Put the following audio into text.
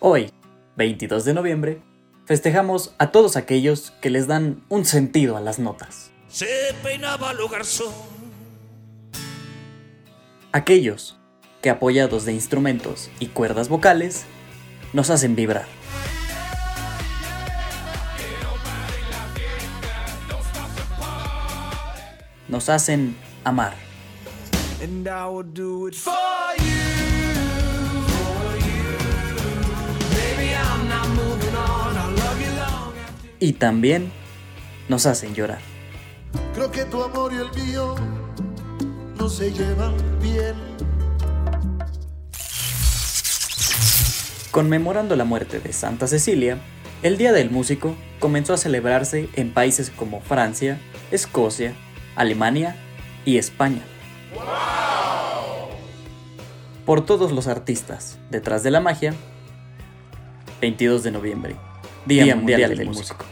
Hoy, 22 de noviembre, festejamos a todos aquellos que les dan un sentido a las notas. Se peinaba lo garzón. Aquellos que apoyados de instrumentos y cuerdas vocales nos hacen vibrar. Nos hacen amar. And I will do it for Y también nos hacen llorar. Creo que tu amor y el mío no se llevan bien. Conmemorando la muerte de Santa Cecilia, el Día del Músico comenzó a celebrarse en países como Francia, Escocia, Alemania y España. Por todos los artistas detrás de la magia, 22 de noviembre, Día, Mundial, del, Músico.